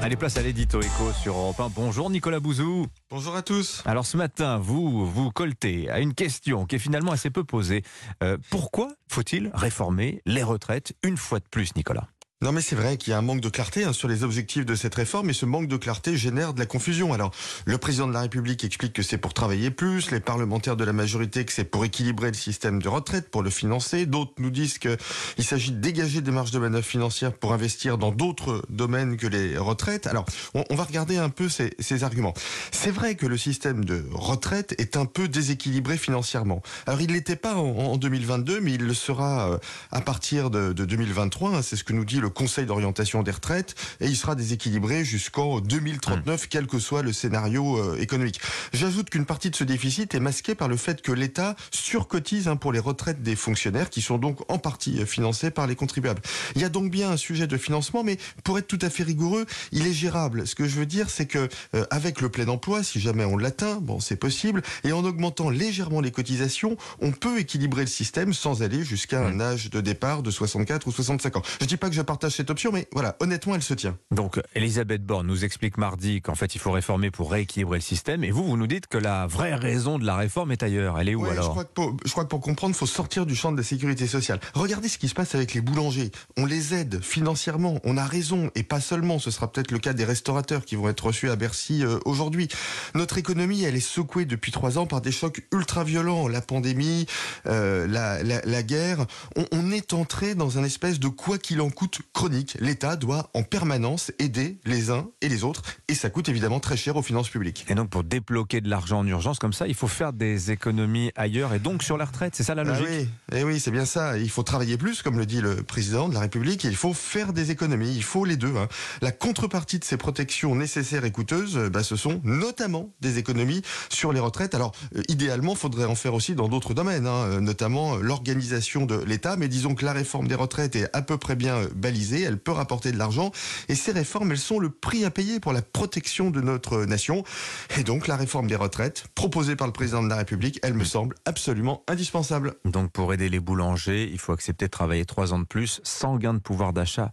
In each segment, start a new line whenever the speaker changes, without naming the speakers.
Allez, place à l'édito écho sur Europe 1. Bonjour Nicolas Bouzou.
Bonjour à tous.
Alors ce matin, vous vous coltez à une question qui est finalement assez peu posée. Euh, pourquoi faut-il réformer les retraites une fois de plus, Nicolas?
Non mais c'est vrai qu'il y a un manque de clarté hein, sur les objectifs de cette réforme et ce manque de clarté génère de la confusion. Alors le président de la République explique que c'est pour travailler plus, les parlementaires de la majorité que c'est pour équilibrer le système de retraite, pour le financer, d'autres nous disent qu'il s'agit de dégager des marges de manœuvre financières pour investir dans d'autres domaines que les retraites. Alors on, va regarder un peu ces, ces arguments. C'est vrai que le système de retraite est un peu déséquilibré financièrement. Alors il l'était pas en, en, 2022 mais il le sera euh, à partir de, de 2023, hein, c'est ce que nous dit le le Conseil d'orientation des retraites et il sera déséquilibré jusqu'en 2039, mmh. quel que soit le scénario euh, économique. J'ajoute qu'une partie de ce déficit est masquée par le fait que l'État surcotise hein, pour les retraites des fonctionnaires qui sont donc en partie euh, financés par les contribuables. Il y a donc bien un sujet de financement, mais pour être tout à fait rigoureux, il est gérable. Ce que je veux dire, c'est que euh, avec le plein emploi, si jamais on l'atteint, bon, c'est possible, et en augmentant légèrement les cotisations, on peut équilibrer le système sans aller jusqu'à un âge de départ de 64 ou 65 ans. Je dis pas que je partage cette option, mais voilà, honnêtement, elle se tient.
Donc, Elisabeth Borne nous explique mardi qu'en fait, il faut réformer pour rééquilibrer le système. Et vous, vous nous dites que la vraie raison de la réforme est ailleurs. Elle est où
ouais,
alors
je crois, que pour, je crois que pour comprendre, il faut sortir du champ de la sécurité sociale. Regardez ce qui se passe avec les boulangers. On les aide financièrement. On a raison. Et pas seulement. Ce sera peut-être le cas des restaurateurs qui vont être reçus à Bercy euh, aujourd'hui. Notre économie, elle est secouée depuis trois ans par des chocs ultra violents. La pandémie, euh, la, la, la, guerre. On, on est entré dans un espèce de quoi qu'il en coûte chronique. L'État doit en permanence aider les uns et les autres et ça coûte évidemment très cher aux finances publiques.
Et donc pour débloquer de l'argent en urgence comme ça, il faut faire des économies ailleurs et donc sur la retraite, c'est ça la logique?
ah Oui, et oui c'est bien ça. Il faut travailler plus, comme le dit le président de la République, et il faut faire des économies. Il faut les deux. Hein. La contrepartie de ces protections nécessaires et coûteuses, bah, ce sont notamment des économies sur les retraites. Alors euh, idéalement, faudrait en faire aussi dans d'autres domaines, hein, notamment l'organisation de l'État. Mais disons que la réforme des retraites est à peu près bien balisée. Elle peut rapporter de l'argent. Et ces réformes, elles sont le prix à payer pour la protection de notre nation. Et donc la réforme des retraites, proposée par le président de la République, elle me semble absolument indispensable.
Donc pour aider les boulangers, il faut accepter de travailler trois ans de plus sans gain de pouvoir d'achat.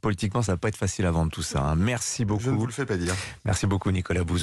Politiquement, ça va pas être facile à vendre tout ça. Hein. Merci beaucoup. Je
ne vous le fais pas dire.
Merci beaucoup Nicolas Bouzou.